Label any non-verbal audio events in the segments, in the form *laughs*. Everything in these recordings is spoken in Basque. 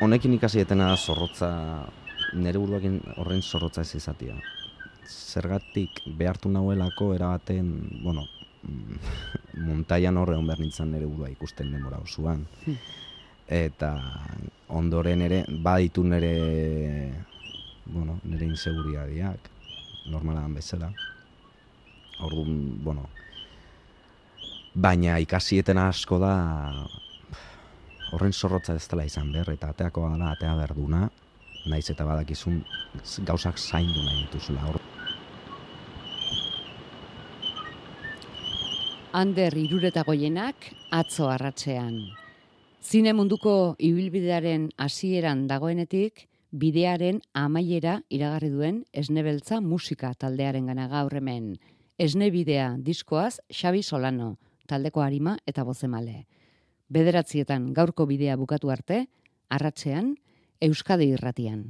honekin ikasi etena da zorrotza, nire buruakin horren zorrotza ez izatea. Zergatik behartu nahuelako erabaten, bueno, mm, *laughs* montaian horre hon behar nintzen nire burua ikusten demora osoan. Hmm. Eta ondoren ere, baditu nire, bueno, nire inseguriadiak, normalan bezala. Orduan, bueno, baina ikasieten asko da horren zorrotza ez dela izan behar, eta ateako da atea berduna, naiz eta badakizun gauzak zaindu nahi dituzula. Hor, Ander irureta goienak atzo arratsean. Zine munduko ibilbidearen hasieran dagoenetik, bidearen amaiera iragarri duen esnebeltza musika taldearen gana gaur hemen. Esne bidea diskoaz Xabi Solano, taldeko harima eta bozemale. Bederatzietan gaurko bidea bukatu arte, arratsean, Euskadi irratian.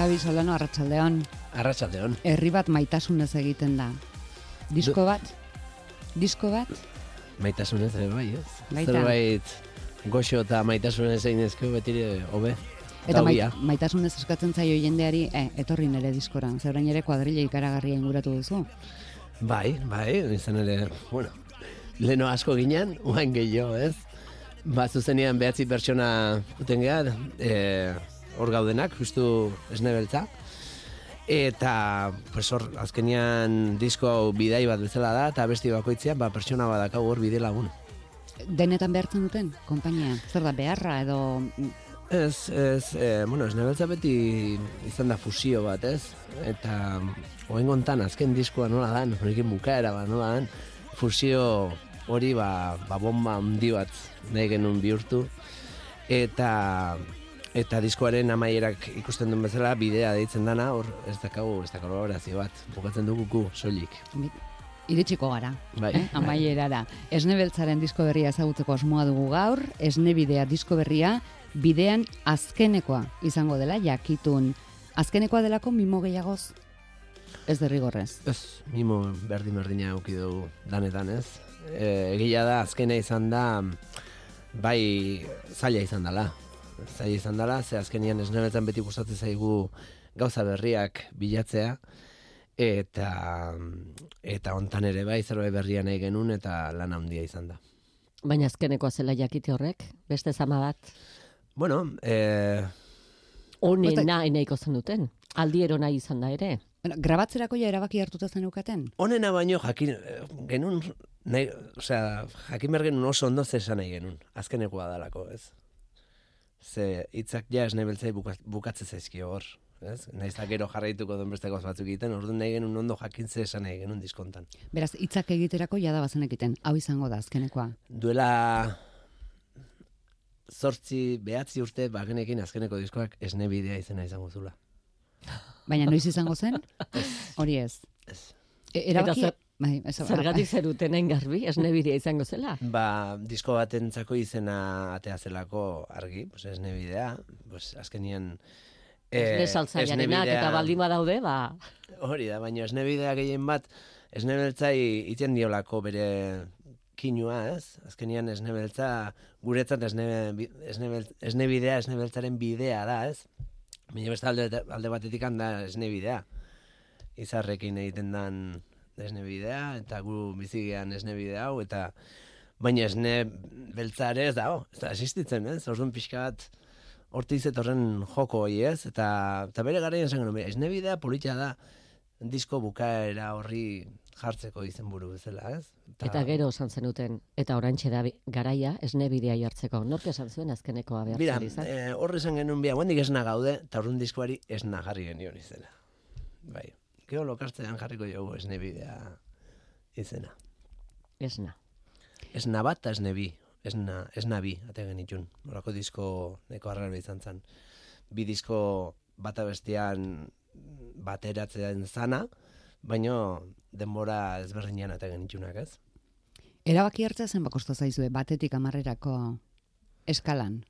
Xabi Solano arratsaldeon. Arratsaldeon. Herri bat maitasunez egiten da. Disko bat? Disko bat? Maitasunez ere bai, ez? Baita. Zerbait goxo eta maitasunez egin ezkeo betire hobe. Eta mai, ogia. maitasunez eskatzen zaio jendeari, eh, etorri nere diskoran. Orain ere kuadrilla ikaragarria inguratu duzu. Bai, bai, izan ere, bueno, leno asko ginen, uain gehiago, ez? Ba, zuzenean behatzi pertsona uten e, hor gaudenak, justu esnebeltza. Eta, pues hor, azkenian disko hau bidai bat bezala da, eta besti bakoitzean, ba, pertsona badakau hor bide lagun. Denetan behartzen duten, konpainia. Zer da, beharra edo... Ez, ez, e, bueno, esnebeltza beti izan da fusio bat, ez? Eta, oen gontan, azken diskoa nola dan, honekin bukaera ba, nola dan, fusio hori ba, ba bomba handi bat nahi genuen bihurtu. Eta, eta diskoaren amaierak ikusten duen bezala, bidea deitzen dana, hor ez dakagu, ez da kolaborazio bat, bukatzen dugu gu, soilik. Iritsiko gara, Bai, eh? bai. amaierara. Esnebeltzaren disko berria ezagutzeko asmoa dugu gaur, esnebidea disko berria, bidean azkenekoa izango dela, jakitun. Azkenekoa delako mimo gehiagoz? Ez derrigorrez. Ez, mimo berdin berdina auki dugu danetan, ez? E, egia da, azkena izan da, bai, zaila izan dela. Zaila izan dela, ze azkenian esnebetan beti gustatzen zaigu gauza berriak bilatzea, eta eta hontan ere bai zerbait berria nahi genuen eta lan handia izan da. Baina azkenekoa zela jakite horrek, beste zama bat. Bueno, eh, Honena nahiko zen duten. Aldiero nahi izan da ere. Bueno, grabatzerako ja erabaki hartuta zenukaten? honena baino jakin eh, genuen nahi, osea, jakin behar genuen oso ondo zesan nahi genuen, azkenekoa dalako, ez? Ze hitzak ja esne beltzai buka, bukatze zaizkio hor, ez? Naiz gero jarraituko den beste gauz batzuk egiten, orduan nahi genuen ondo jakin ze esan nahi genuen diskontan. Beraz, hitzak egiterako jada bazenekiten, hau izango da azkenekoa. Duela zortzi, behatzi urte bagenekin azkeneko diskoak esne bidea izena izango zula. Baina noiz izango zen? *laughs* Hori ez. Ez. E, erabaki... Bai, ez, Zergatik zerutenen garbi, esnebidea izango zela. Ba, disko batentzako izena atea zelako argi, pues esne bidea, pues azkenian... Esne saltzailearenak eta baldin badaude, ba, Hori da, baina esne bidea gehien bat, esne beltzai iten diolako bere kinua, ez? Azkenian esne beltza, guretzat esne, esne, bel- esne bidea, esne beltzaren bidea da, ez? Baina beste alde, alde batetik da esne bidea. Izarrekin egiten dan esne bidea, eta gu bizigean esne bidea hau, eta baina esne beltzare ez dago, ez da existitzen, ez? Orduan pixka bat hortiz etorren joko hori ez, eta, eta bere garaian esan genuen, esne bidea politxa da, disko bukaera horri jartzeko izenburu bezala, ez? eta gero esan zenuten, eta orantxe da garaia esnebidea jartzeko. Nork esan zuen azkenekoa behar Bira, izan? eh, horre esan genuen bia, guendik esna gaude, eta horren diskoari esna jarri genion izena. Bai, gero lokartzean jarriko jogu esne bidea izena. Esna. Esna bat eta esne bi, esna, esna bi, ate genitun. Horako disko neko arraro izan zen. Bi disko bata bestean bateratzean zana, baino denbora ezberdinean ate genitunak, ez? Erabaki hartzea zen bakosta zaizue, batetik amarrerako eskalan.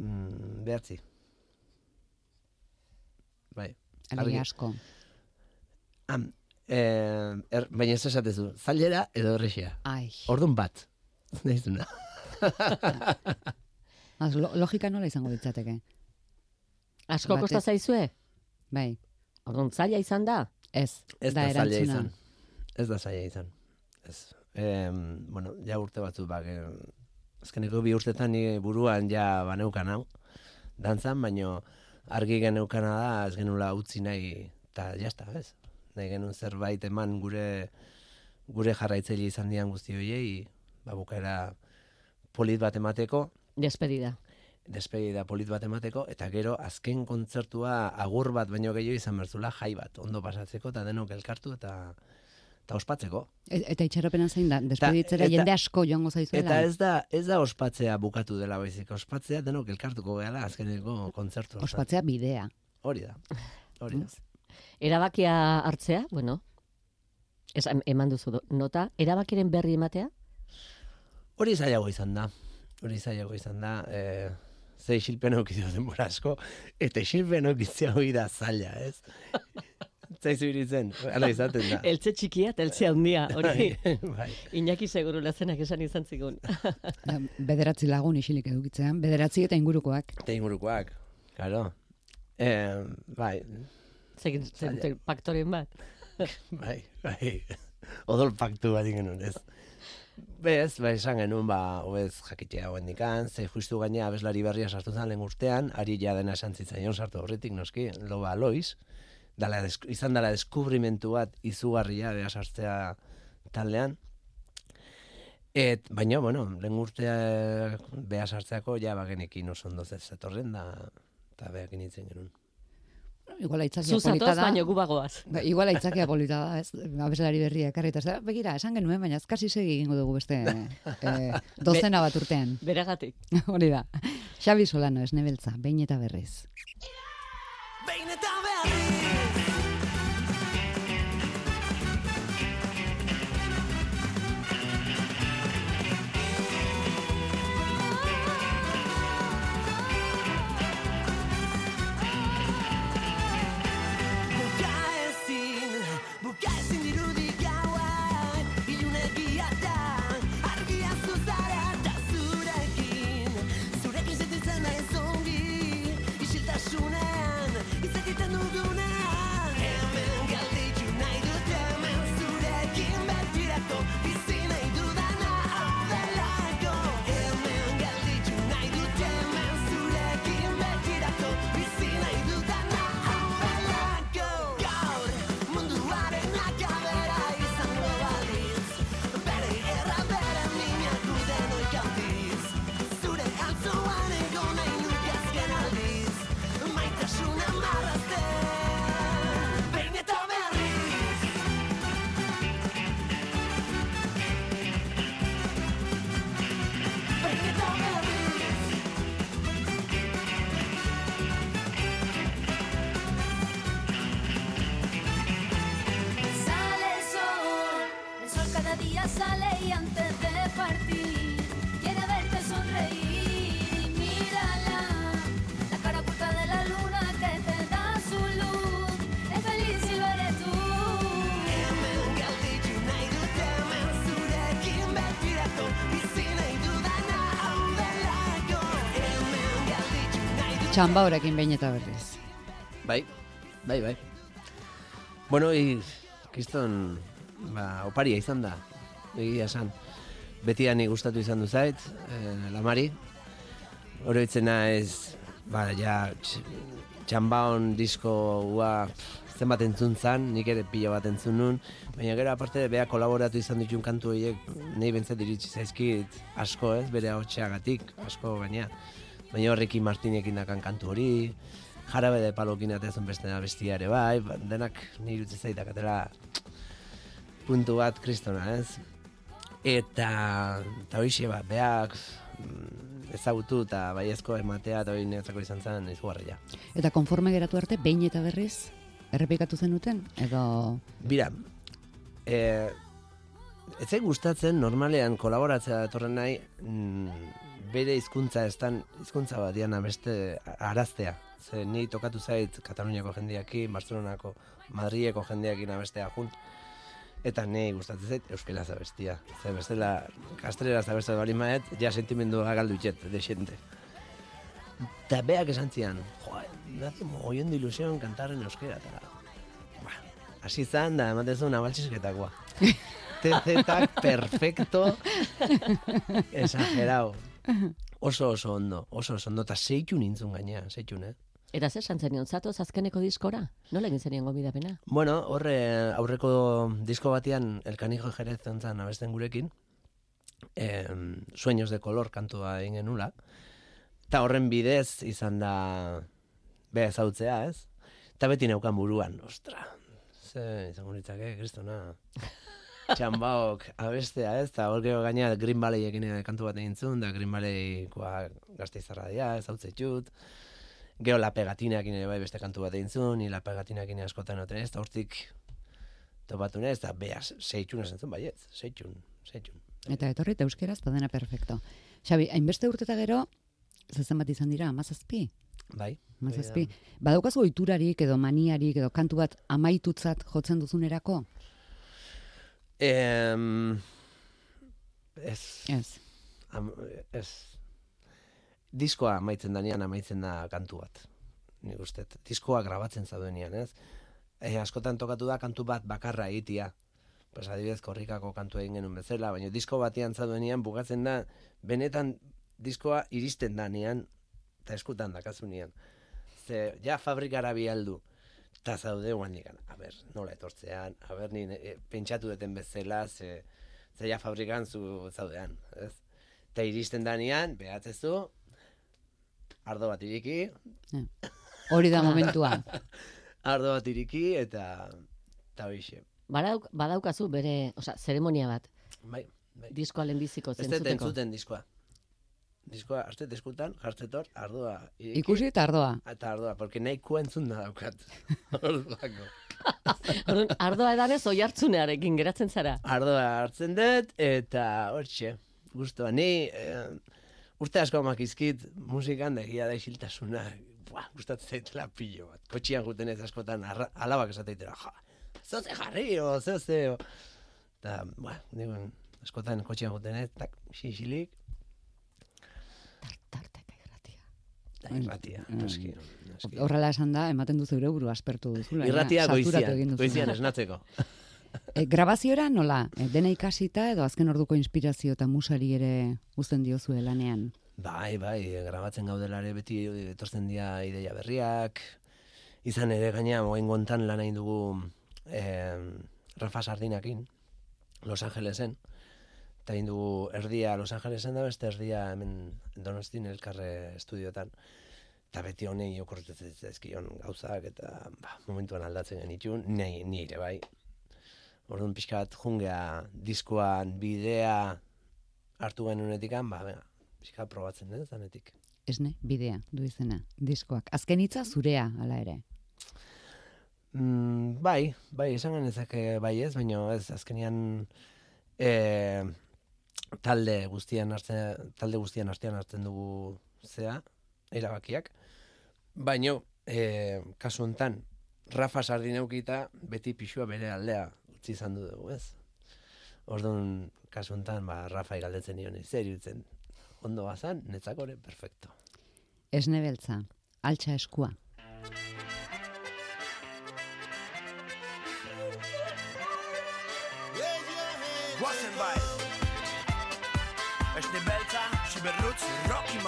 Mm, behatzi. Bai. Alegia Argi. Am, eh, er, baina ez esatezu, zailera edo errexea. Ai. Orduan bat. Naizuna. Az, *laughs* lo, logika nola izango ditzateke. Asko Batez- kosta zaizue? Bai, Orduan zaila izan da? ez, Ez da da, zaila izan. Ez da zaila izan. Ez. Em, bueno, ja urte batzu bak. Eh, azkeneko bi urtetan ni buruan ja baneukan hau. Dantzan, baino argi geneukana da, ez genula utzi nahi, eta jazta, ez? Nahi genuen zerbait eman gure gure jarraitzaile izan dian guzti horiei, ba, bukaera polit bat emateko, Despedida. despedida polit bat emateko, eta gero azken kontzertua agur bat baino gehiago izan berzula jai bat, ondo pasatzeko, eta denok elkartu eta eta ospatzeko. E- eta itxaropena zein da, despeditzera eta- jende asko joango zaizuela. Eta ez da, ez da ospatzea bukatu dela baizik, ospatzea denok elkartuko gehala azkeneko kontzertu. Ospatzea bidea. Hori da. Hori da. Erabakia hartzea, bueno, ez, eman duzu do- nota, erabakiren berri ematea? Hori zailago izan da. Hori zailago izan da. E, ze isilpen aukizu denbora asko, eta isilpen aukitzea hori da zaila, ez? *laughs* Zaizu iritzen, hala izaten da. Eltze txikia eta eltze handia, hori. bai. Iñaki seguru lazenak esan izan zigun. *laughs* Bederatzi lagun isilik edukitzean, bederatzi eta ingurukoak. Eta ingurukoak, claro. E, bai, Zegin zen paktoren bat. bai, bai. Odol paktu bat genuen, ez? Bez, bai, esan genuen, ba, hoez jakitea hauen dikan, ze justu gaina abeslari berria sartu zen lehen urtean, ari ja dena esan zitzaion sartu horretik, noski, loba Lois, dala, izan dela deskubrimentu bat izugarria beha sartzea taldean, Et, baina, bueno, lehen urtea beha sartzeako, ja, bagenekin oso ondo zetorren, da, eta behakin itzen genuen. Igual aitzakia Zu polita da. baino gu bagoaz. Ba, igual aitzakia polita da, ez? Abeslari berria ekarri eta da, begira, esan genuen, baina ez kasi segi egingo dugu beste *laughs* eh, dozena bat urtean. Beragatik. *laughs* Hori da. Xabi Solano, esnebeltza, behin eta berriz. Behin eta berriz Txamba horekin behin eta berriz. Bai, bai, bai. Bueno, i, kriston, ba, oparia izan da, egia esan. Beti ni gustatu izan du zait, eh, lamari. Oroitzena ez, ba, ja, tx- txambaon disko ua, zenbat entzun zan, nik ere pila bat entzun nun, baina gero aparte bea kolaboratu izan ditun kantu horiek, nahi bentzat iritsi zaizkit asko ez, bere hotxeagatik, asko baina. Baina horrekin Martinekin dakan kantu hori, jarabe de palokin atezen beste bestia ere bai, ba, denak nire utzi zaitak atera puntu bat kristona, ez? Eta, eta hoxe, ba, beak mm, ezagutu eta baiezko ematea eta hori niretzako izan zen izugarria. Eta konforme geratu arte, behin eta berriz, errepikatu zenuten? Edo, Bira, e, ez gustatzen normalean kolaboratzea datorren nahi mm, bere hizkuntza estan hizkuntza bat diana beste araztea. Ze ni tokatu zait Kataluniako jendeakin, Barcelonako, Madrileko jendeakin abestea junt. Eta nei gustatzen zait euskera abestia. Ze bestela kastreraz abestea bali maet, ja sentimendua galdu itxet, de xente. Eta beak esan zian, joa, me hace mogollón de ilusión cantar en euskera, eta Ba, hasi zan da, ematen zuen abaltxisketakoa. *laughs* TZ perfecto, *laughs* exagerado. *laughs* Oso oso ondo, oso oso ondo, eta zeitu nintzun gaina, zeitun, eh? Eta zer santzenion, zatoz azkeneko diskora? Nola egin zenien gomidapena? Bueno, horre aurreko disko batean El Canijo Jerez zentzan abesten gurekin, em, Sueños de color kantua egin genula, eta horren bidez izan da bea ezautzea, ez? Eta beti neukan buruan, ostra, ze izango nitzake, kristona, *laughs* txambaok abestea, ez? Eta hor gero gaina Green Valley ekin kantu bat egin zuen, da Green Valleykoa gazte izarra dira, ez hau txut. Gero La Pegatinakin ere bai beste kantu bat egin zuen, ni La Pegatinakin askotan oten ez, eta hortik topatu nez, eta beaz, seitxun esan zuen baietz, seitxun, seitxun. eta etorri eta euskeraz, eta dena perfecto. Xabi, hainbeste urte eta gero, zezen bat izan dira, amazazpi? Bai. Amazazpi. Badaukazu oiturarik edo maniarik edo kantu bat amaitutzat jotzen duzunerako? Em, ez, Ez. am, ez. Diskoa amaitzen danean amaitzen da kantu bat. Nik uste, diskoa grabatzen zaudenean, ez? E, askotan tokatu da kantu bat bakarra egitia. Pues adibidez korrikako kantu egin genuen bezala, baina disko batean zaudenean bukatzen da, benetan diskoa iristen danean, eta eskutan dakazunean. Ze, ja fabrikara bialdu, eta zaude guan a ber, nola etortzean, a ber, ni e, pentsatu duten bezala, ze, ze ja fabrikan zu zaudean, ez? Eta iristen danean, behatzezu, ardo bat iriki, Hori da momentua. *laughs* ardo bat iriki, eta, eta hoxe. Badauk, badaukazu bere, osea, zeremonia bat, Bai, bai. diskoa lehenbiziko Ez dut zentzuteko. entzuten diskoa. Diskoa, hartu eskutan, jartzetor, ardoa iriki, Ikusi eta ardoa. eta ardoa, porque nahikoa entzun da daukat. *laughs* Ardoa edanez oi hartzunearekin geratzen zara. Ardoa hartzen dut, eta hortxe, guztua. Ni, eh, urte asko makizkit musikan da egia da isiltasuna. Buah, gustatzen zaitela pilo bat. Kotxian guten ez askotan, arra, alabak esateitera, ja, zoze jarri, o, zoze, o. Eta, buah, askotan kotxian guten ez, tak, xixilik, Tarteka irratia. da irratia, noski, noski. Horrela esan da, ematen du zeure buru aspertu duzula. Irratia goizian, goizian esnatzeko. *laughs* E, grabaziora nola? E, dena ikasita edo azken orduko inspirazio eta musari ere uzten diozue lanean? Bai, bai, grabatzen gaudelare beti etortzen dira ideia berriak. Izan ere gaina moen gontan lan egin dugu eh, Rafa Sardinakin, Los Angelesen. Eta egin dugu erdia Los Angelesen da beste erdia hemen Donostin elkarre estudiotan. Eta beti honei okorretzen zaizkion gauzak eta ba, momentuan aldatzen genitun, ni, ni ere bai. Orduan pixka bat jungea diskoan bidea hartu genunetikan, ba, venga, pixka bat probatzen den zanetik. Esne, bidea, du izena, diskoak. Azken hitza zurea, hala ere. Mm, bai, bai, esan genezake bai ez, baina ez, azkenean e, talde guztian hartzen, talde guztian artean hartzen dugu zea, erabakiak. Baino, e, kasu hontan, Rafa Sardin eukita, beti pixua bere aldea utzi izan du dugu, ez? Orduan, kasu hontan, ba, Rafa galdetzen nion, zer iruditzen ondo bazan, netzako ere, perfecto. Esne beltza, altxa eskua. Guazen bai Es ne belta, si berluz, Rocky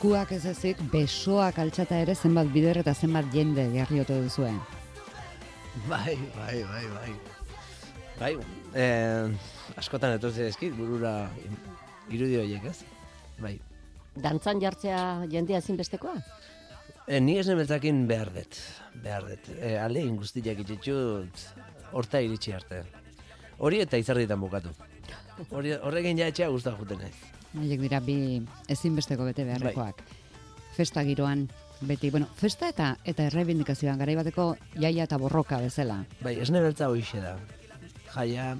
Eskuak ez ezik, besoak altxata ere zenbat bider eta zenbat jende jarriote duzuen. Bai, bai, bai, bai. Bai, eh, askotan etortzen eskit, burura irudi horiek, ez? Bai. Dantzan jartzea jendea ezinbestekoa? E, ni esne beltzakin behar dut, behar dut. E, alde guztiak itxitxut, horta iritsi arte. Hori eta izarditan bukatu. Hori, horrekin ja etxea guztak juten naiz. Haiek dira bi ezinbesteko bete beharrekoak. Festa giroan, beti, bueno, festa eta eta errebindikazioan garai bateko jaia eta borroka bezala. Bai, esne beltza hoixe da. Jaia,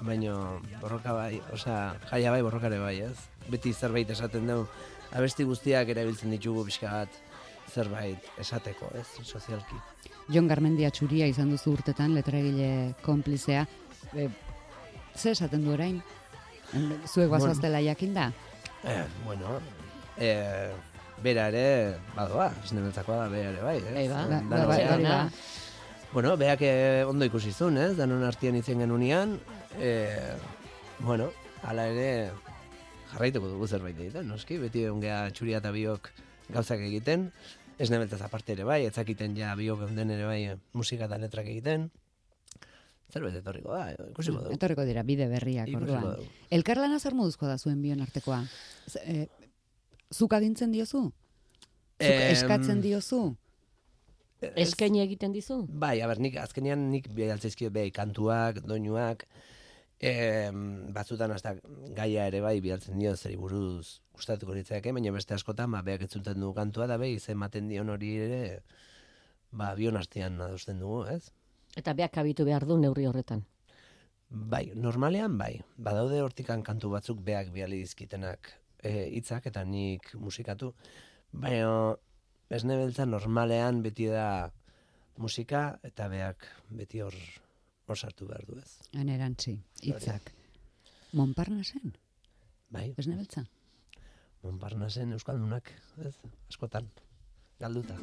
baino borroka bai, osea, jaia bai, borroka ere bai, ez? Beti zerbait esaten dugu, abesti guztiak erabiltzen ditugu pixka bat, zerbait esateko, ez? Sozialki. Jon Garmendia txuria izan duzu urtetan, letregile konplizea. E, ze esaten du orain? Zuek bazoaztela jakinda? Eh, bueno, eh, bera ere, badoa, esne beltzakoa da bera ere bai, ez? Bai, ba. Ba, Danon ba, bai, da. Bueno, beak eh, ondo ikusi zuen, ez? Danon artian itzen genunean, eh, bueno, hala ere jarraituko dugu zerbait egiten, noski, beti ongea txuria eta biok gauzak egiten, ez nebeltaz aparte ere bai, etzakiten ja biok den ere bai musika eta letrak egiten, zerbait etorriko da, ikusiko dugu. Etorriko dira bide berriak orduan. Elkarlana zer moduzkoa da zuen bion artekoa? Z, e, zuk agintzen diozu? Zuk Em, eskatzen diozu? Eskaini egiten dizu? Bai, aber, nik azkenean nik bidaltzaizkio bai kantuak, doinuak, em, batzutan hasta gaia ere bai bidaltzen dio zeri buruz gustatuko litzaeke, baina beste askotan ba beak entzuten du kantua da bai ematen dion hori ere ba bion artean adosten dugu, ez? Eta beak kabitu behar du neurri horretan. Bai, normalean bai. Badaude hortikan kantu batzuk beak biali dizkitenak eh, hitzak eta nik musikatu. Baina esne beltza normalean beti da musika eta beak beti hor hor sartu behar du ez. Anerantzi, hitzak. Monparnasen, Bai, ez nebeltza? Montparnasen euskaldunak, ez? Askotan. Galduta.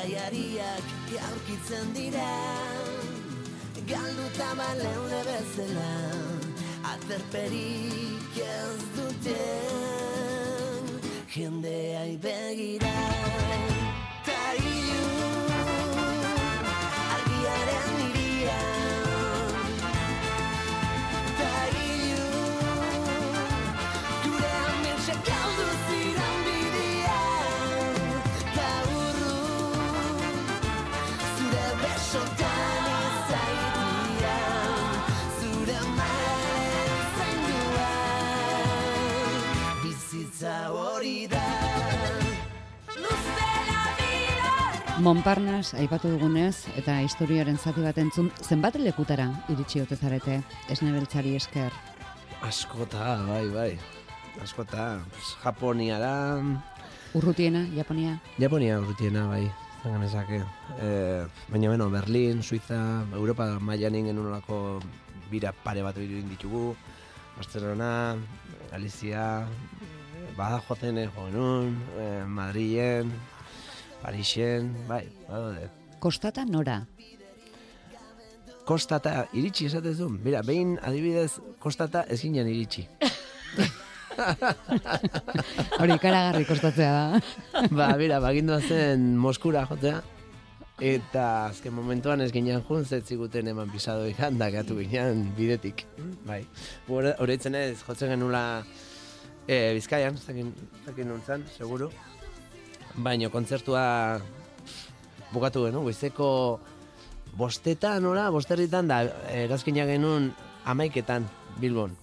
jaiaria aurkitzen dira. Galduta baleune bezala Aterperik ez duten Jendeai perir hori da Montparnas aipatu dugunez eta historiaren zati bat entzun zenbat lekutara iritsi ote zarete esnebeltzari esker. Askota, bai, bai. Askota, Japoniara, Urrutiena, Japonia. Japonia urrutiena, bai. Zangan ezake. E, baina beno, Berlin, Suiza, Europa mailan ingen olako bira pare bat egin ditugu. Barcelona, Galizia, Badajozen jo genuen, e, Madrilen, Parixen, bai, badaude. Kostata nora. Kostata iritsi esatezu. Mira, behin adibidez kostata ez ginen iritsi. *laughs* Hori ikaragarri kostatzea da. *laughs* ba, mira, bagindua zen Moskura jotea. Eta azken momentuan ez ginen jun, zetziguten eman pisado ikan, da gatu ginen bidetik. Bai. Horreitzen ez, jotzen genula e, Bizkaian, zakin, zakin nuntzan, seguru. Baina kontzertua bukatu genuen, goizeko bostetan, ora, bosterritan, da erazkina genuen amaiketan, Bilbon.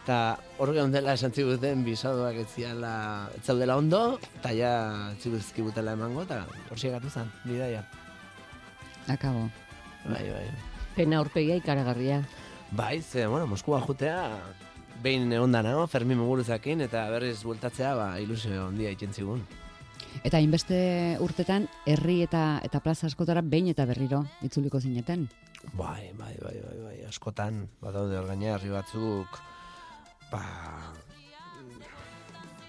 Eta hor dela esan ziguten bisadoak ez ziala, ez zaudela ondo, eta ja ziguzkibutela emango, eta hor gatu zen, bidaia. Akabo. Bai, bai. Pena aurpegia ikaragarria. Bai, ze, bueno, Moskua jutea, behin egonda nago, Fermin Muguruzakin, eta berriz bueltatzea, ba, ilusio ondia iten zigun. Eta hainbeste urtetan herri eta eta plaza askotara behin eta berriro itzuliko zineten. Bai, bai, bai, bai, bai, askotan, badaude hor gaina herri batzuk, ba,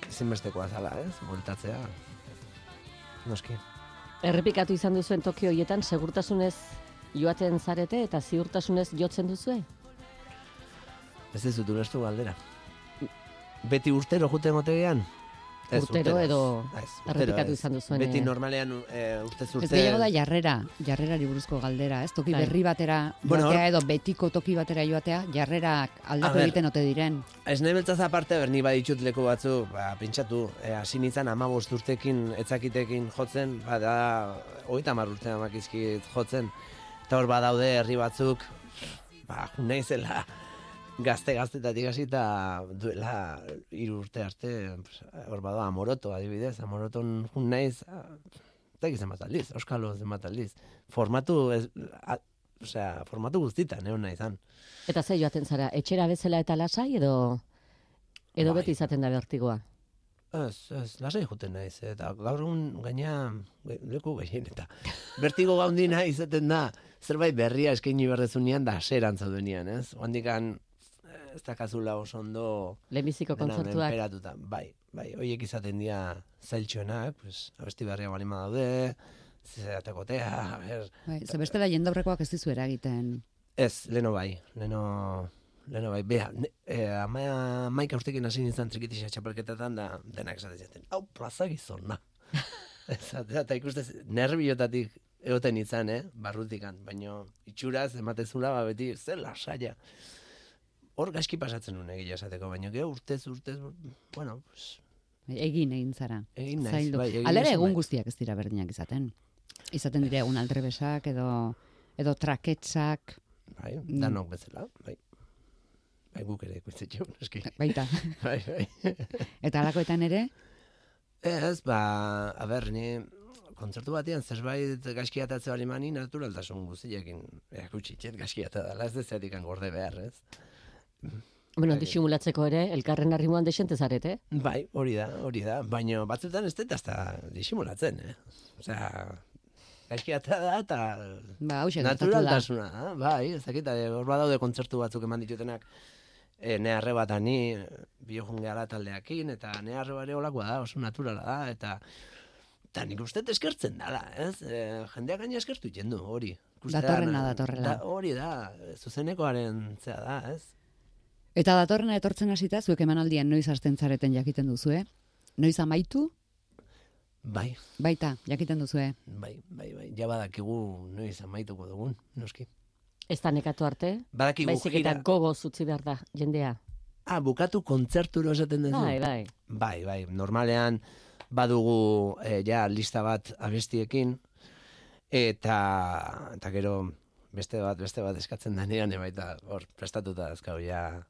ezinbestekoa zala, ez, bueltatzea. Noski. Errepikatu izan duzuen Tokio hoietan segurtasunez joaten zarete eta ziurtasunez jotzen duzue? Ez ez dut ulertu galdera. Beti urtero juten otegean? Ez, Urtero edo Ez, errepikatu izan duzuen, Beti eh, normalean e, urtez urte... Ez gehiago da jarrera, jarrerari buruzko galdera, ez? Toki Bai. berri batera Bueno, joatea edo betiko toki batera joatea, jarrerak aldatu egiten ote diren. Ez nahi beltzaz aparte, berni baditut leku batzu, ba, pentsatu, e, hasi nintzen ama urtekin, etzakitekin jotzen, bada, hogeita hamar urte amakizkit jotzen, eta hor badaude herri batzuk, ba, jun naizela, gazte gaztetatik hasi eta duela hiru urte arte, pues, hor bada amoroto adibidez, amoroton jun naiz, ah, ez dakit zenbat aldiz, euskalo zenbat aldiz, formatu, ez, a, osea, formatu guztitan, egon naizan. Eta ze joaten zara, etxera bezala eta lasai edo edo Bai. beti izaten da bertigoa? Ez, ez, lasai juten naiz, eta gaur egun gaina leku gehien, eta bertigo gaundina izaten da, zerbait berria eskaini berrezunean da aseran zaudenean, ez? Oandikan ez dakazula oso ondo Lehenbiziko kontzertuak. menperatuta. Bai, bai, hoiek izaten dira zailtxoenak, pues, abesti berria balima daude, zeratekotea, a ber, Bai, ze bestela jendaurrekoak ez dizu eragiten. Ez, leno bai, leno, leno bai. Bea, ne, e, ama, maika urtekin hasi nintzen trikitisa txapelketetan da denak esaten. Hau, plaza gizona. *laughs* Esatea, eta ikustez, nerviotatik egoten izan, eh, barrutikan, baino itxuraz ematezula, ba, beti, zer lasaia. Hor gaizki pasatzen nuen egia esateko, baino gero urtez, urtez, bueno, pues, Egin egin zara. egin naiz, Zaildu. bai, egin Alera egun bai. guztiak ez dira berdinak izaten. Izaten dira egun aldrebesak edo edo traketsak, Bai, Mm. danok bezala, bai. Bai, guk ere ikusten eski. baita. *laughs* Bai, bai. *laughs* Eta alakoetan ere, Ez, ba, a ber, ni kontzertu batean zerbait gaizki atatze bali mani naturaltasun guztiekin erakutsi txet gaizki ata dela, ez dezetik gorde behar, ez? Bueno, Bai. disimulatzeko ere, elkarren arrimoan desente zarete. Bai, hori da, hori da, baina batzutan ez dut hasta disimulatzen, eh? Osea, gaizki ata da eta ba, naturaltasuna, da, bai, ez dakit, eh, hor badaude kontzertu batzuk eman ditutenak, e, neharre bat ani, biojun gehala taldeakin, eta neharre bare olakoa da, oso naturala da, eta eta nik uste eskertzen dala, ez? E, jendeak gaina eskertu iten du, hori. Datorrena datorrela. Da, hori da, zuzenekoaren zea da, ez? Eta datorrena etortzen hasita, zuek emanaldian noiz hasten zareten jakiten duzue? Noiz amaitu? Bai, Baita, jakiten duzue. bai, bai, bai, ja badakigu noiz amaituko dugun, noski. Ez da nekatu arte, Badakigu baizik eta gira, gogoz utzi behar da, jendea. ah, bukatu kontzerturo esaten duzu. Bai, bai. Bai, bai, normalean badugu eh, ja lista bat abestiekin eta eta gero beste bat beste bat eskatzen denean baita hor prestatuta dazkau ja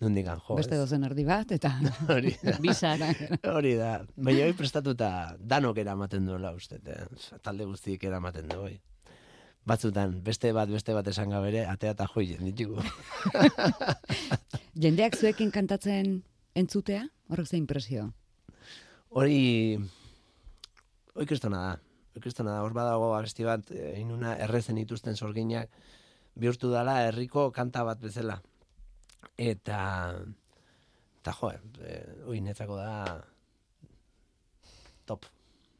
nondikan jo. Beste dozen erdi bat, eta *laughs* Hori da. *laughs* Bizar. Hori da. Baina hori prestatuta danok eramaten duela uste. Eh? Talde guztiek eramaten du hoi. Batzutan, beste bat, beste bat esan gabere, atea eta joien ditugu. *laughs* jendeak zuekin kantatzen entzutea, horrek ze impresio. Hori, hori kristona da. Hori kristona da, hor badago abesti bat, eh, inuna errezen ituzten sorginak, bihurtu dala herriko kanta bat bezala. Eta, eta jo, eh, hori netzako da top.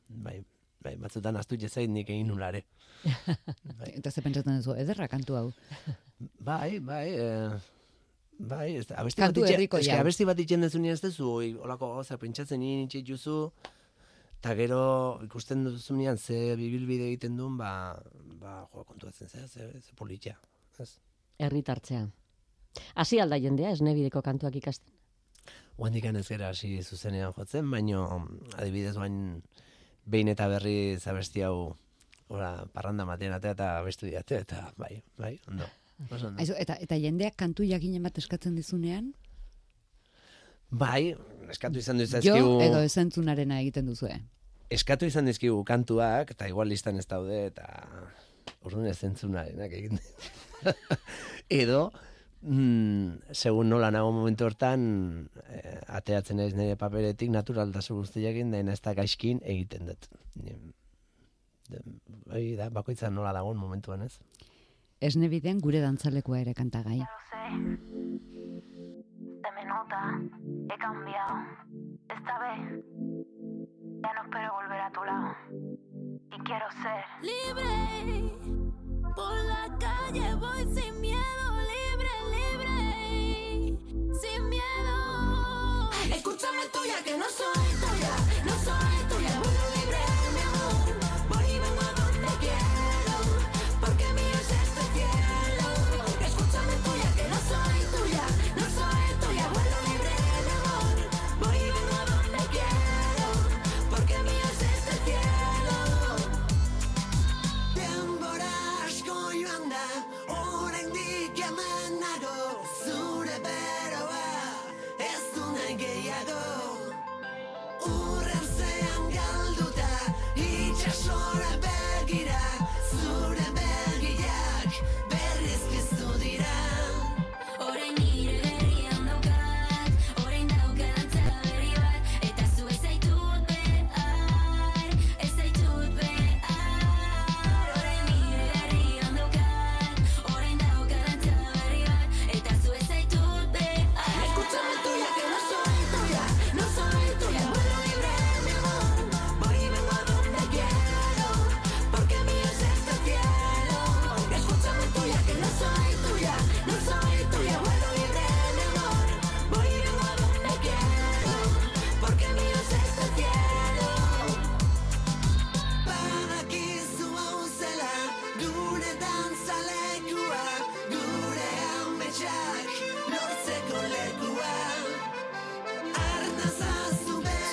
Bai, bai, batzutan astu jezait nik egin nulare. *laughs* Bai. Eta ze pentsatzen duzu, ederra kantu hau. Bai, bai, eh, bai, ez, abesti Kantu bat, itxe- herrikoia. eske abesti bat itxen dezunean ez duzu, oi, olako gauza pentsatzen nien itxe juzu, eta gero ikusten duzunean ze bibilbide egiten duen, ba, ba, jo, kontuatzen zera, ze, ze politxa. Ez? Herritartzea. Hasi alda jendea, esnebideko kantuak ikasten. Guandikan ez gara hasi zuzenean jotzen, baino adibidez bain behin eta berri zabesti hau ora, parranda matean atea eta abestu diate, eta bai, bai, ondo. Ondo. Aizu, eta, eta jendeak kantu jakinen bat eskatzen dizunean, Bai, eskatu izan jo dizazkigu... edo ezentzunarena egiten duzue. eskatu izan dizkigu kantuak, eta igual listan ez daude, eta urrun ez zentzunarenak egin. *laughs* Edo, mm, segun nola nago momentu hortan, eh, ateatzen ez nire paperetik naturaltasun guztiakin, da ez da gaizkin egiten dut. Hori da, bakoitza nola dagoen momentuan ez. Esnebiden gure dantzalekua ere kantagai. lo sé. Se me nota, he cambiado. Esta vez ya no espero volver a tu lado. Y quiero ser libre. Por la calle voy sin miedo, libre, libre. Sin miedo. Escúchame tuya que no soy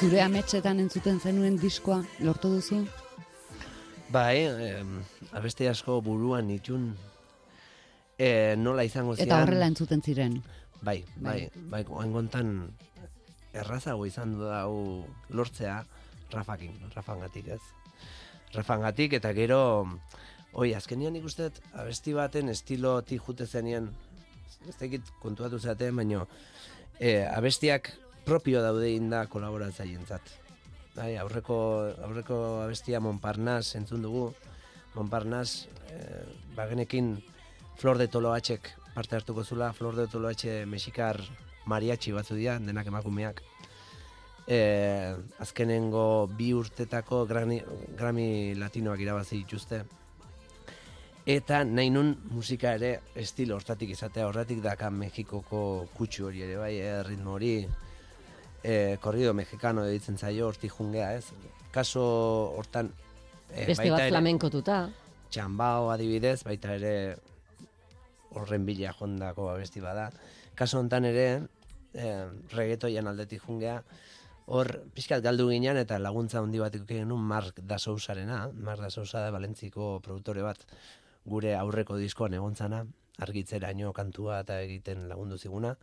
Zure ametsetan entzuten zenuen diskoa lortu duzu? Bai, em, abeste asko buruan itun, e, nola izango zian... Eta horrela entzuten ziren. Bai, bai, bai, oengontan errazago izan du da hau lortzea Rafakin, Rafangatik, ez? Rafangatik eta gero Oi, azkenian nik uste dut, abesti baten estilotik jute zenean, ez dakit kontuatu zaten, baino, e, abestiak propio daude inda kolaboratzaileentzat. Bai, aurreko, aurreko abestia Montparnasse entzun dugu, Montparnasse, e, bagenekin Flor de Toloatxek parte hartuko zula, Flor de Toloatxe mexikar mariachi batzu dira, denak emakumeak. E, azkenengo bi urtetako Grammy, Grammy latinoak irabazi dituzte. Eta nahi nun musika ere estilo hortatik izatea, horretik daka Mexikoko kutsu hori ere bai, eh, ritmo hori, eh, korrido mexicano deitzen zaio, hortik jungea, ez? Kaso hortan, eh, Beste bat flamenkotuta. txambao adibidez, baita ere horren bila jondako abesti bada. Kaso hontan ere, eh, reggaetoian aldetik jungea, hor pixkat galdu ginen eta laguntza handi bat ikusi genuen Mark da Sousarena, Mark da Sousa da Valentziko produktore bat gure aurreko diskoan egontzana, argitzeraino kantua eta egiten lagundu ziguna.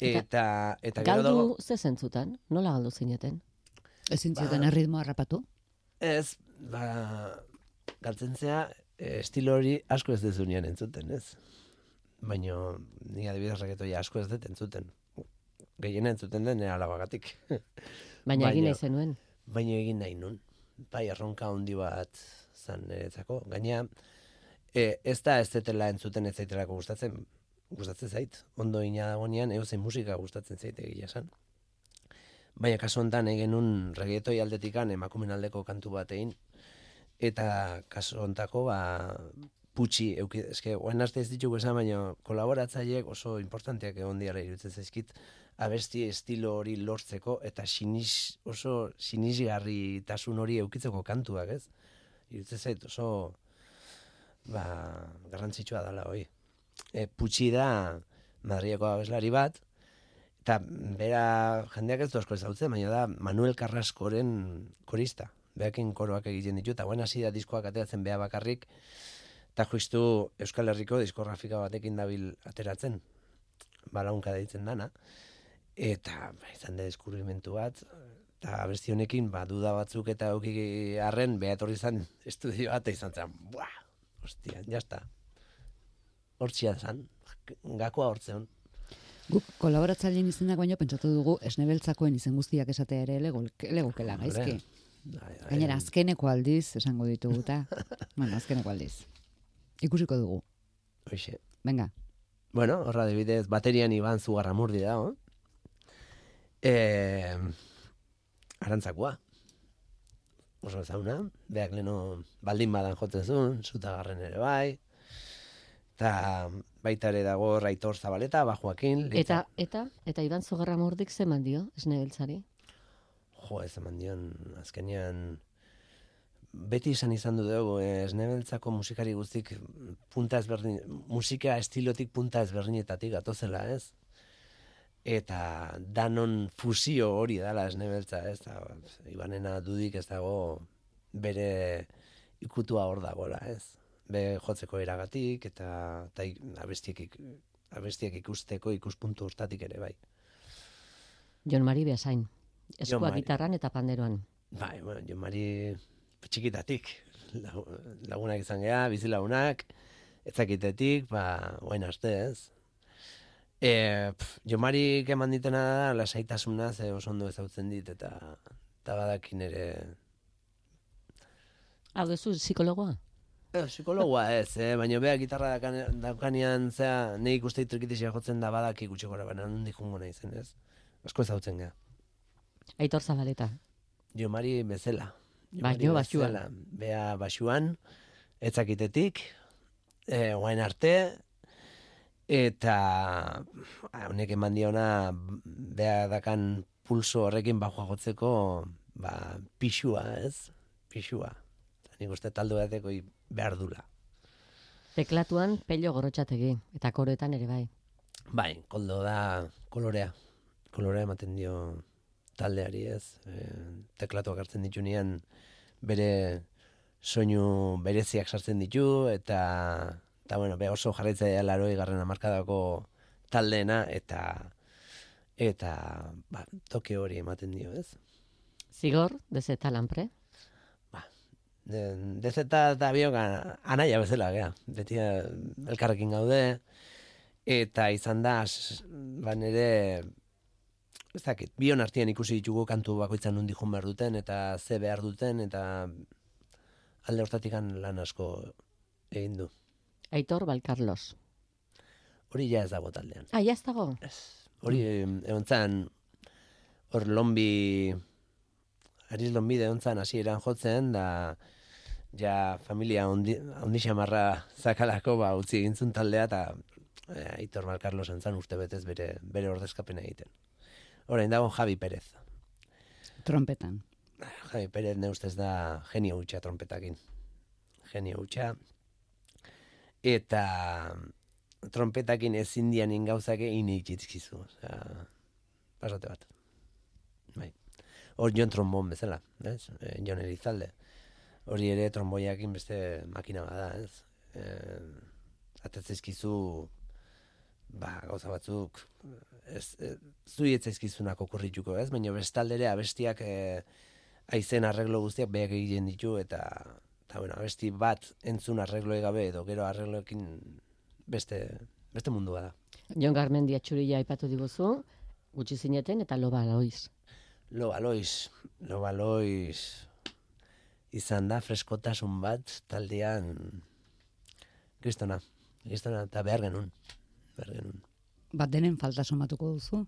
Eta, eta gero Galdu dago, ze zentzutan? Nola galdu zineten? Ezin Ba- zioten erritmoa harrapatu? Ez, ba, galtzen zea, eh, estilo hori asko ez dezunean entzuten, ez? Baina, ni adibidez reggaetoia asko ez dut entzuten. Gehiena entzuten den nire alabagatik. Baina egin nahi zenuen. Baina egin nahi nun. Bai, erronka handi bat zan niretzako. Gaina, e, ez da ez zetela entzuten ez zaitelako gustatzen, gustatzen zait. Ondo ina dagoenean, eo zein musika gustatzen zait egia esan. Baina kasu honetan egin nun reggaetoi aldetikan emakumen aldeko kantu bat egin, eta kasu honetako ba, putxi, euki, eske, oen arte ez ditugu esan, baina kolaboratzaileek oso importanteak egon diara iruditzen zaizkit, abesti estilo hori lortzeko eta sinis, oso sinisgarritasun hori eukitzeko kantuak, ez? Iruditzen zait oso ba, garrantzitsua dela hoi. E, putxi da Madrileko abeslari bat, eta bera jendeak ez du asko ezautzen, baina da Manuel Carrascoren korista. Beakin koroak egiten ditu, eta guen hasi da diskoak ateratzen bea bakarrik, eta justu Euskal Herriko diskografika batekin dabil ateratzen, balaunka deitzen dana, eta ba, izan da deskubrimentu bat, eta abesti honekin ba, duda batzuk eta auki arren behatorri izan *laughs* estudio bat, izan zen, buah, hostia, jazta. Hortxia zan, gakoa hortzeon. Guk kolaboratzaileen izenak baino pentsatu dugu esnebeltzakoen izen guztiak esatea ere lego, legokela gaizki. Gainera, azkeneko aldiz esango ditugu eta, *laughs* bueno, azkeneko aldiz. Ikusiko dugu. Hoxe. Venga, Bueno, horra adibidez, baterian Iban Zugarramurdi dago. E, arantzakoa. Oso ezauna, beak leno baldin badan jotzen zuen, zutagarren ere bai. Eta baita ere dago Raitor Zabaleta, Bajoakin. Eta, eta, eta Iban Zogarra mordik zeman dio, esne beltzari. Jo, ez eman dion, azkenean beti izan izan du dugu, eh, esnebeltzako musikari guztik punta ezberdin, musika estilotik punta ezberdinetatik gatozela, ez? Eta danon fusio hori dala esnebeltza, ez? Da, ibanena dudik ez dago bere ikutua hor dagola, ez? Be jotzeko eragatik eta, eta ik- abestiek, abestiek ikusteko ikuspuntu hortatik ere bai. Jon Mari Beasain. Eskua gitarran eta panderoan. Bai, bueno, jo mari txikitatik lagu- lagunak izan geha, bizilagunak, etzakitetik, ba, guain arte, ez? E, pf, jo mari eman ditena da, lasaitasuna, ze oso ondo ezautzen dit, eta, eta badakin ere... Hau duzu psikologoa? Psikologoa ez, eh? baina bea gitarra dakan- daukanean, zea, nahi ikuste trikitizia jotzen da badaki gutxi gora, baina nondi jungo nahi zen, ez? Asko ezautzen geha. Aitor Zabaleta. Jo mari bezala. Jo Baino mari basuan. Bea basuan, etzakitetik, e, guain arte, eta ba, honek eman diona bea dakan pulso horrekin bajua jotzeko ba, pixua, ez? Pixua. Nik uste talde bateko behar dula. Teklatuan pello gorotxategi, eta koroetan ere bai. Bai, koldo da kolorea. Kolorea ematen dio taldeari, ez? E, teklatuak hartzen ditu nian bere soinu bereziak sartzen ditu, eta, eta bueno, be oso jarraitzailea laroi garren amarkadako taldeena, eta eta ba, toke hori ematen dio, ez? Zigor, dezeta lanpre. De, dezeta eta bioga anaia bezala, gea. Beti eh, elkarrekin gaude, eta izan da, ba nire, ez dakit, bion artean ikusi ditugu kantu bakoitzan nundi joan behar duten, eta ze behar duten, eta alde hortatik lan asko egin du. Aitor Balkarlos. Hori ja ez dago taldean. Ah, ez dago? Hori mm. egon zan, hor lombi, Ariz Lombide egon zan hasieran jotzen, da ja familia ondi, ondi xamarra zakalako, ba, utzi egintzun taldea, eta e, Aitor Malkarlo zentzan uste betez bere, bere ordezkapena egiten. Orain dago Javi Perez. Trompetan. Javi Perez ne ustez da genio hutsa trompetakin. Genio hutsa. Eta trompetakin ezin dianin gauzak egin itxitzkizu. Osea, pasate bat. Bai. Hor Jon Trombon bezala, ez? E, Jon Elizalde. Hori ere tromboiakin beste makina bada, ez? E, atetzezkizu ba, gauza batzuk ez, ez zui ez zaizkizunak okurrituko, ez? Baina bestaldere abestiak e, aizen arreglo guztiak beak egiten ditu eta eta bueno, abesti bat entzun arregloe gabe edo gero arregloekin beste beste mundua da. Jon Garmendi atxuria aipatu diguzu, gutxi zineten eta loba aloiz. Lo Alois, Lo Alois izan da freskotasun bat taldean kristona, kristona eta behar genuen, behar genuen. Bat denen falta somatuko duzu.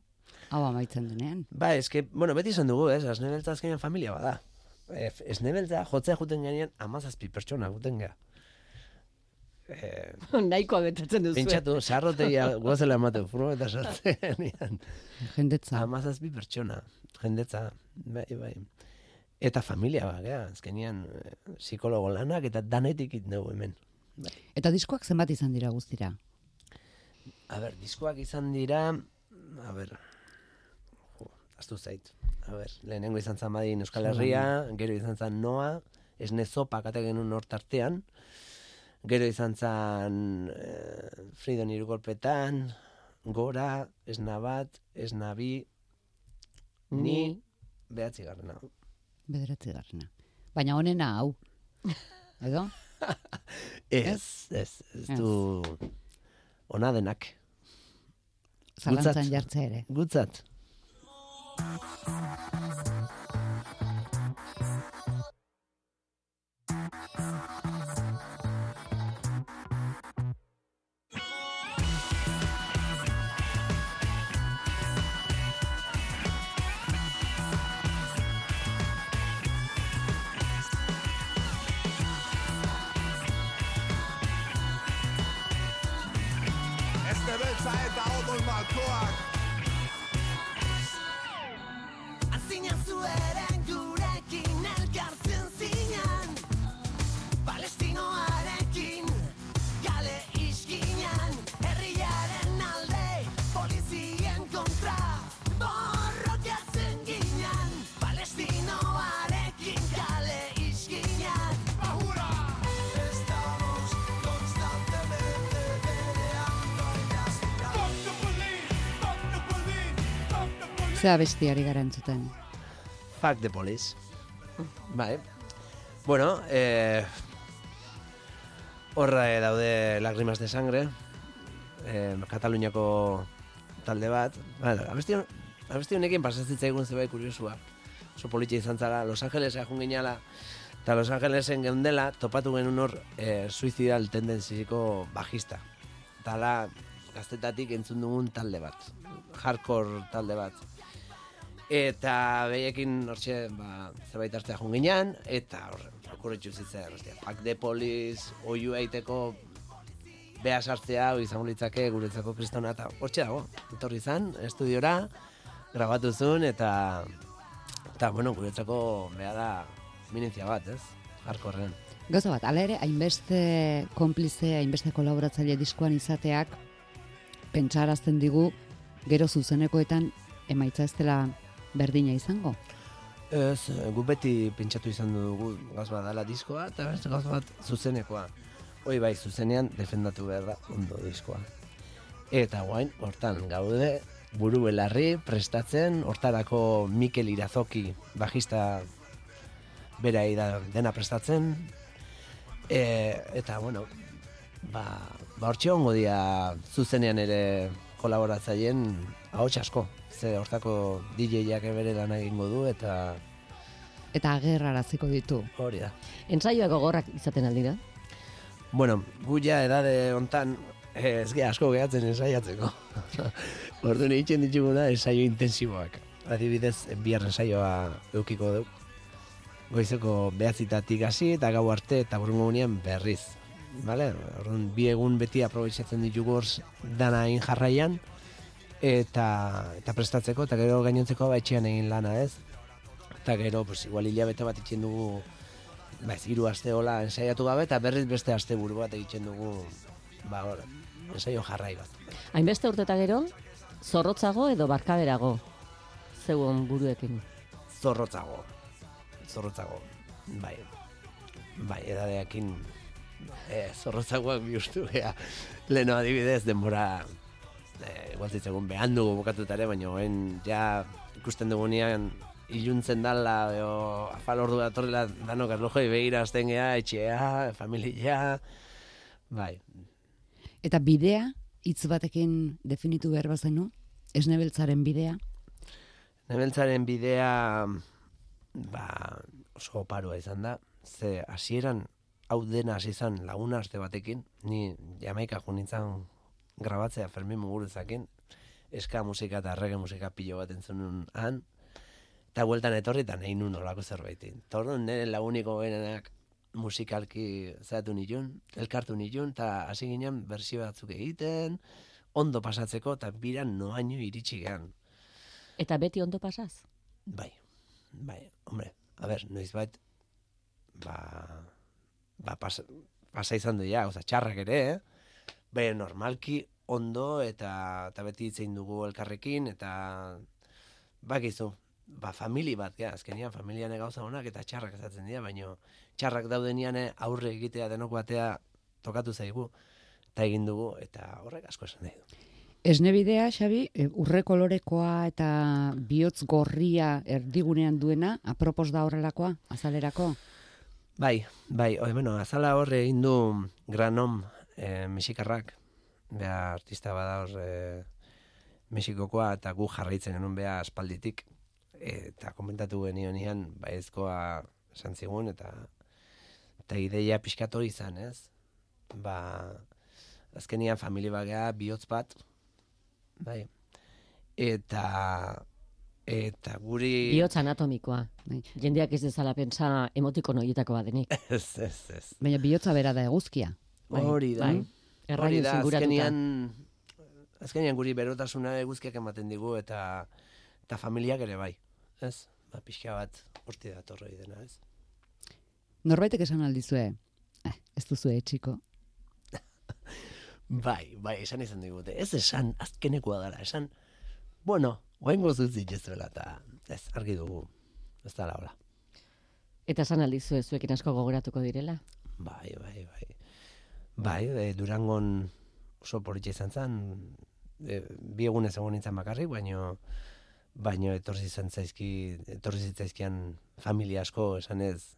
Hau amaitzen denean. Ba, eske, bueno, beti izan dugu, ez, asnebeltza azkenean familia bada. E, esnebeltza, jotzea juten ganean, amazazpi pertsona guten gea. E, *laughs* Nahikoa betatzen duzu. pentsatu, sarroteia guazela ematen, furo eta sartzen. Jendetza. Amazazpi pertsona, jendetza, bai, bai. Eta familia ba, gea, azkenean eh, psikologo lanak eta danetik it dugu hemen. Eta diskoak zenbat izan dira guztira? A ber, diskoak izan dira, a ber, jo, astu zait. A ber, lehenengo izan zan badin Euskal Herria, gero izan zan Noa, esne zopa kate genuen hor tartean, gero izan zan eh, Fridon irugolpetan, Gora, esna bat, esna bi, ni, Ni. behatzi garrena. Bederatzi garrena. Baina honena hau. Edo? *laughs* Ez, ez, ez du ona denak. Zalantzan Gutzat. jartzea ere. Gutzat. Ez odol the police! Zea bestiari gara entzuten. Fuck the police. Bai. Bueno, eh, horra eh, daude Lagrimas de Sangre, eh, Kataluniako talde bat. Bueno, abesti, abesti honekin pasazitzaigun zerbait kuriosua. Oso politia izan zara, Los Angelesea jun ginala, eta Los Angelesen geundela topatu genuen hor eh, suizidal tendenziko bajista. Tala gaztetatik entzun dugun talde bat, hardcore talde bat. Eta behiekin hortxe, ba, zerbait hartzea jun ginean, eta hor, okurritxu zitzen, hostia, fuck the police, oiu eiteko beha sartzea, izango litzake guretzako kristona, eta hortxe dago, etorri izan, estudiora, grabatu zuen, eta, eta bueno, guretzako beha da minentzia bat, ez? Hardcoreen. Gauza bat, ala ere, hainbeste konplize, hainbeste kolaboratzaile diskoan izateak, pentsarazten digu, gero zuzenekoetan emaitza ez dela berdina izango. Ez, gu beti pentsatu izan dugu gauz bat dala diskoa, eta beste gauz bat zuzenekoa. Hoi bai, zuzenean defendatu behar da ondo diskoa. Eta guain, hortan gaude, buru belarri prestatzen, hortarako Mikel Irazoki, bajista berai da dena prestatzen, e, eta bueno, ba, ba hortxe ongo dia zuzenean ere kolaboratzaileen ahots asko. Ze hortako DJ-ak bere lan egingo du eta Eta agerraraziko ditu. hori da. Ensaioak gogorrak izaten aldira. Bueno, gu ja edade hontan eh, ez ge asko gehatzen ensaiatzeko. *laughs* Orduan egiten dituguna ensaio intensiboak. Adibidez, bihar ensaioa eukiko dugu. goizeko behatzitatik hasi eta gau arte eta burungo gunean berriz. Vale? Orduan, bi egun beti aprobetsatzen ditugu dana egin jarraian eta, eta prestatzeko eta gero gainontzeko ba, etxean egin lana ez. Eta gero, pues, igual hilabete bat itxen dugu ba, ez, hiru aste hola ensaiatu gabe eta berriz beste aste buru bat egiten dugu ba, hor, ensaio jarrai bat. Hainbeste urte eta gero, zorrotzago edo barkaberago zeuen buruekin. zorrotzago. Zorrotzago. Bai. Bai, edadeakin eh, zorrotzagoak bihurtu gea. Leno adibidez, denbora eh, igual zitzegun behan dugu bukatutare, baina oen ja ikusten dugunean iluntzen dala, o, afal ordu datorrela danok erlojoi begira azten gea, etxea, familia, bai, Eta bidea, hitz batekin definitu behar bazenu, esnebeltzaren bidea, Nebeltzaren bidea ba, oso oparoa izan da. Ze hasieran hau dena hasi izan laguna aste batekin, ni Jamaika jo nintzen grabatzea Fermin Muguruzakin, eska musika eta reggae musika pilo bat entzun han, eta bueltan etorri eta nahi nun olako zerbaitin. Eta orduan nire laguniko berenak musikalki zehatu nitun, elkartu nitun, eta hasi ginen bersio batzuk egiten, ondo pasatzeko, eta biran noaino iritsi gehan. Eta beti ondo pasaz? Bai, bai, hombre, a ber, noizbait, ba, ba, pasa, pasa izan du ja, oza, txarrak ere, eh? Bai, normalki ondo eta, eta beti itzein dugu elkarrekin, eta bakizu, ba, famili bat, ja, azkenian familian gauza honak eta txarrak ezatzen dira, baino txarrak daudenian eh, aurre egitea denok batea tokatu zaigu, eta egin dugu, eta horrek asko esan nahi du. Esnebidea, Xabi, e, urre kolorekoa eta bihotz gorria erdigunean duena, apropos da horrelakoa, azalerako? Bai, bai, oi, bueno, azala hor egin du Granom eh, Mexikarrak, bea artista bada hor eh, Mexikokoa eta gu jarraitzen genuen bea aspalditik, eta komentatu genionian baizkoa esan zigun, eta eta ideia pixkat hori izan, ez? Ba, azkenian familia bagea bihotz bat, bai, eta eta guri... Bihotz anatomikoa. Bai. Jendeak ez dezala pentsa emotikono horietako badenik. *laughs* Ez, ez, ez. Baina bihotza bera da eguzkia. Bai, Hori da. bai. Hori da, azkenian, azkenian guri berotasuna eguzkiak ematen digu eta eta familiak ere bai. Ez? Ba, pixka bat horti da torroi dena, ez? Norbaitek esan aldizue, eh, ez duzu etxiko. *laughs* Bai, bai, esan izan digute. Ez esan, azkenekoa dara, esan, bueno, oengo zuzik ez duela, eta ez, argi dugu. Ez da hola. Eta esan aldizue zuekin asko gogoratuko direla. Bai, bai, bai. Bai, e, Durangon oso politxe izan zen, e, bi egunez egon nintzen bakarrik, baino, baino etorri izan zaizki, etorri zitzaizkian familia asko, esan ez,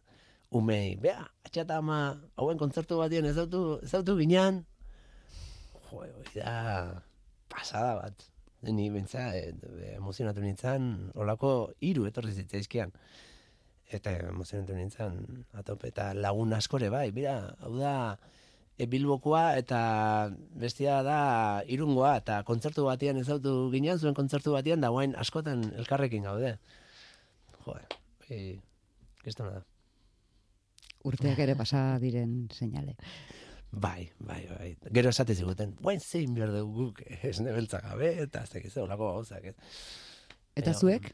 umei, bea, atxata ama, hauen kontzertu batien ez dautu, ez dautu ginean, jo, da, pasada bat. Ni bentsa, e, emozionatu nintzen, olako hiru etorri zitzaizkian. Eta emozionatu nintzen, atope, eta lagun askore bai, bira, hau da, e, Bilbokoa eta bestia da irungoa eta kontzertu batean ez dautu ginen zuen kontzertu batean da guain askotan elkarrekin gaude. Jo, e, kristona da. Urteak ere pasa diren seinale. Bai, bai, bai. Gero esate ziguten, guain zein behar dugu guk esne beltza gabe, eta ez dakiz, olako gauzak, ez. Eta Baina, zuek?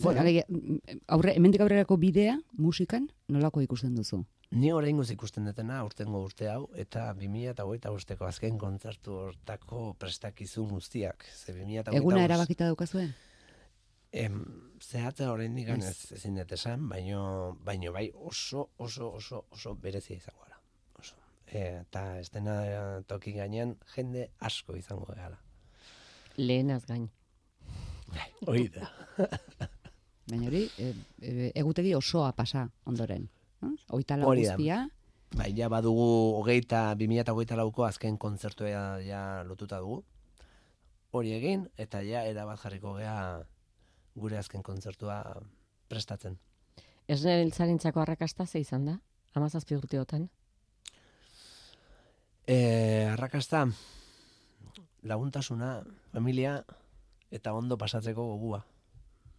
Bueno. Alegia, mm, aurre, hemendik aurrerako bidea, musikan, nolako ikusten duzu? Ni oraingoz ikusten dutena urtengo urte hau eta 2025 usteko azken kontzertu hortako prestakizun guztiak. Ze 2025 Eguna erabakita daukazue? Em, zehatza oraindik ez ezin dut esan, baino baino bai oso oso oso oso berezia izango gara. Oso. E, eta ez dena toki gainean jende asko izango gara. Lehenaz gain. Hoi da. Baina hori, e, e, egutegi osoa pasa ondoren. No? Hogeita lau guztia, Bai, ja badugu hogeita, 2008 lauko azken kontzertua ja, lotuta dugu. Hori egin, eta ja erabat jarriko gea gure azken kontzertua prestatzen. Esne beltzarintzako arrakasta ze izan da? Amazazpi urteotan. E, arrakasta, laguntasuna, familia, eta ondo pasatzeko gogua.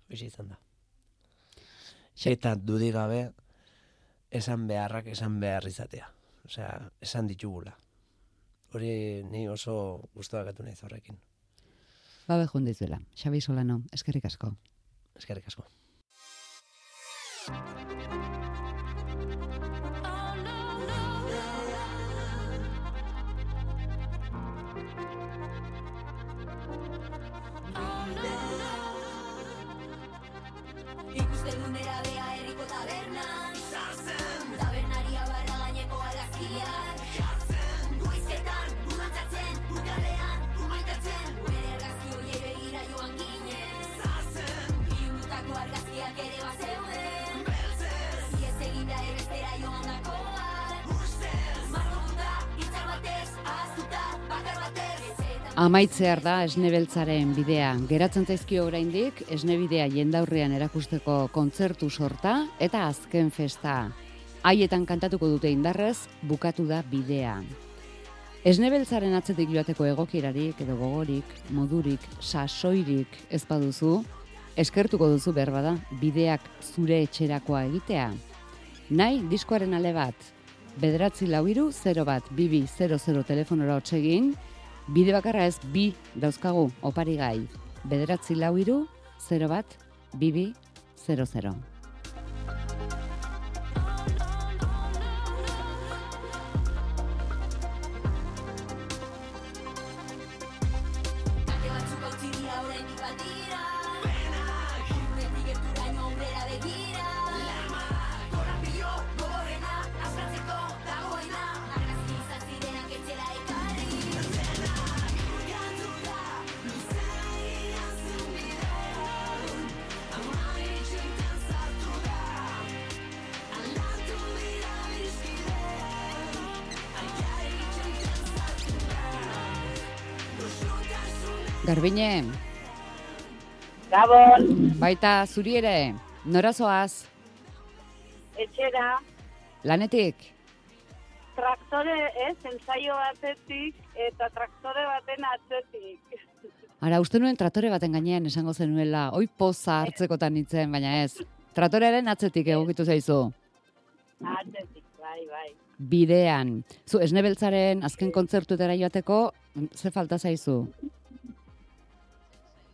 Hoxe izan da. Eta dudigabe, esan beharrak esan behar izatea. Osea, esan ditugula. Hori ni oso guztuakatu naiz horrekin. Babe jundizuela. Xabi Solano, eskerrik asko. Eskerrik asko. Ere bazeuden Iez eginda erbestera joan dakoan Margotuta, hitzar batez, ahaztuta, bakar batez Amaitzear da esnebeltzaren bidea. Geratzen zaizkio oraindik esnebidea jendaurrean erakusteko kontzertu sorta eta azken festa. Haietan kantatuko dute indarrez, bukatu da bidea. Esnebeltzaren atzetik joateko egokirarik edo gogorik, modurik, sasoirik ez baduzu, eskertuko duzu berbada bideak zure etxerakoa egitea. Nahi diskoaren ale bat, bederatzi lau iru, 0 bat, bibi, 00 telefonora hotsegin, bide bakarra ez bi dauzkagu opari gai. Bederatzi lau iru, 0 bat, bibi, 00. Garbine, Gabon, baita zuri ere, norazoaz, etxera, lanetik, traktore, ez, ensaio batetik eta traktore baten atzetik. Ara, uste nuen tratore baten gainean esango zenuela, oi poza hartzekotan nintzen, baina ez. Tratorearen atzetik egokitu zaizu. Atzetik, bai, bai. Bidean. Zu, esnebeltzaren azken kontzertuetara joateko, ze falta zaizu?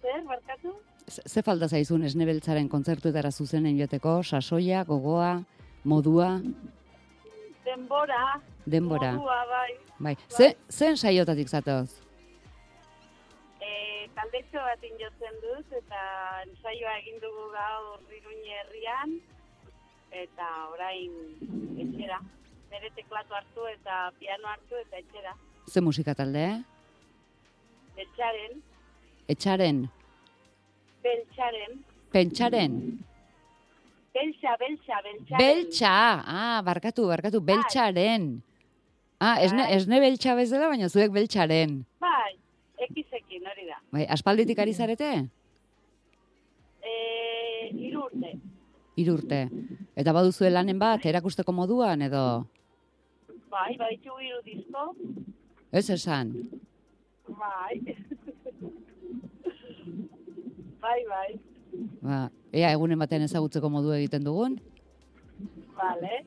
Zer, barkatu? Ze falta zaizun esnebeltzaren kontzertuetara zuzenen joateko, sasoia, gogoa, modua, Denbora, denbora. modua, bai. Bai. Ze, zen saiotatik zatoz? E, taldetxo bat jotzen dut eta ensaioa egin dugu gaur Iruñe herrian eta orain etxera. Bere teklatu hartu eta piano hartu eta etxera. Ze musika talde? Beltxaren, Etxaren, beltxaren, pentsaren, beltxa, beltxa, beltxaren. beltxa, ah, barkatu, barkatu, beltxaren. Ah, esne, Bai. esne beltxa bezala, baina zuek beltxaren. Bai, ekizekin hori da. Bai, aspalditik ari zarete? E, hiru urte. Hiru urte. Eta baduzue lanen bat, erakusteko moduan, edo... Bai, baditugu hiru disko. Ez esan. Bai. Bai, bai. Ba, ea, egunen batean ezagutzeko modu egiten dugun. Vale.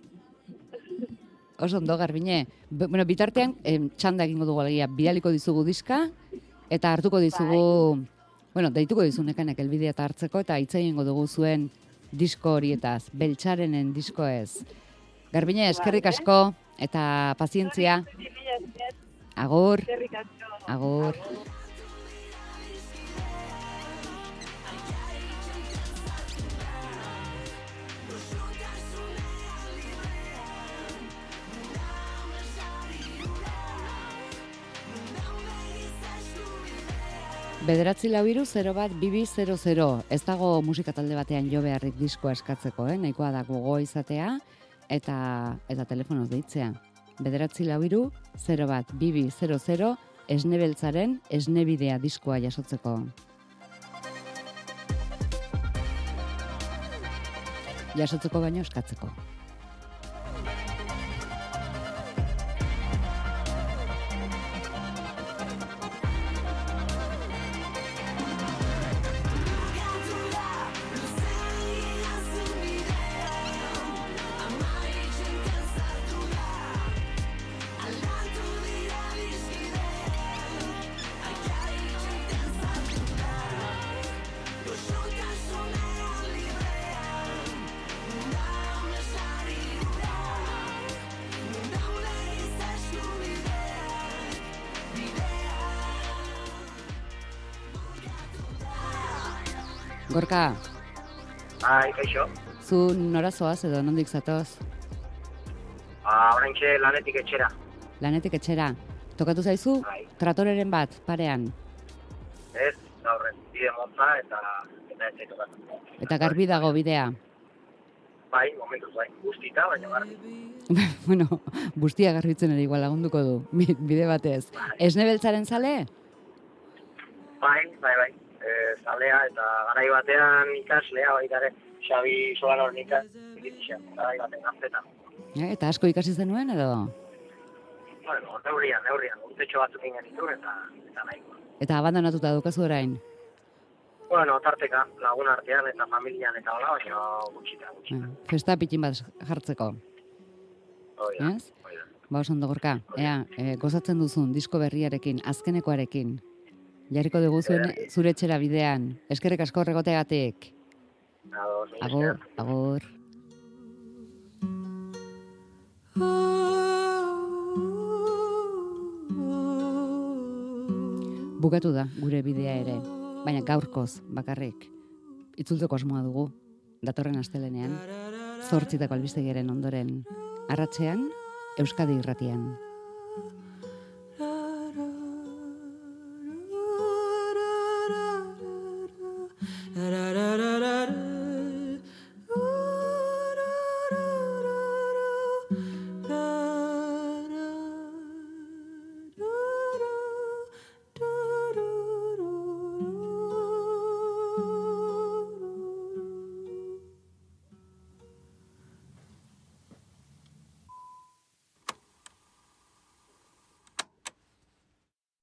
Oso ondo, Garbine. B bueno, bitartean, em, txanda egingo dugu alegia, bidaliko dizugu diska, eta hartuko dizugu, bueno, deituko dizu nekanek elbidea eta hartzeko, eta hitz egingo dugu zuen disko horietaz, beltxarenen disko ez. Garbine, eskerrik asko, eta pazientzia, agur, eskerrik asko. agur. Bederatzi lau iru, 0 bat, bibi, 00. Ez dago musika talde batean jo beharrik diskoa eskatzeko, eh? nahikoa da gogo izatea, eta, eta telefonoz deitzea. Bederatzi lau iru, 0 bat, bibi, 00, esnebeltzaren esnebidea diskoa jasotzeko. Jasotzeko baino eskatzeko. Gorka, Bai, kaixo. zu nora zoaz edo nondik zatoz? Ba, oraintxe lanetik etxera. Lanetik etxera. Tokatu zaizu? Bai. Tratoreren bat, parean. Ez, gaurren, bide motza eta eta ez gatu. Eta garbi dago bidea. Bai, momentuz bai, guztita, baina garbi. *laughs* bueno, bustia garbitzen ere igual lagunduko du, bi- bide batez. Esne beltzaren zale? Bai, bai, bai. Zalea eta garai batean ikaslea baita ere, Xabi ikas, ikitixen, garai baten gaztetan. Ja, eta asko ikasi zenuen edo? Bueno, neurrian, neurrian, urtetxo batzuk ingen dituen eta, eta nahiko. Eta abandonatuta dukazu orain. Bueno, tarteka, lagun artean eta familian eta hola, baina gutxita, gutxita. Eh, Festa pitin bat jartzeko. Hoi da, hoi da. Ba, ondo gorka. Ea, e, gozatzen duzun disko berriarekin, azkenekoarekin. Jarriko dugu zuen zure etxera bidean. Eskerrik asko mila Agur, agur. Bukatu da gure bidea ere, baina gaurkoz bakarrik. Itzultzeko asmoa dugu, datorren astelenean, zortzitako albistegiaren ondoren, arratzean, Euskadi irratian.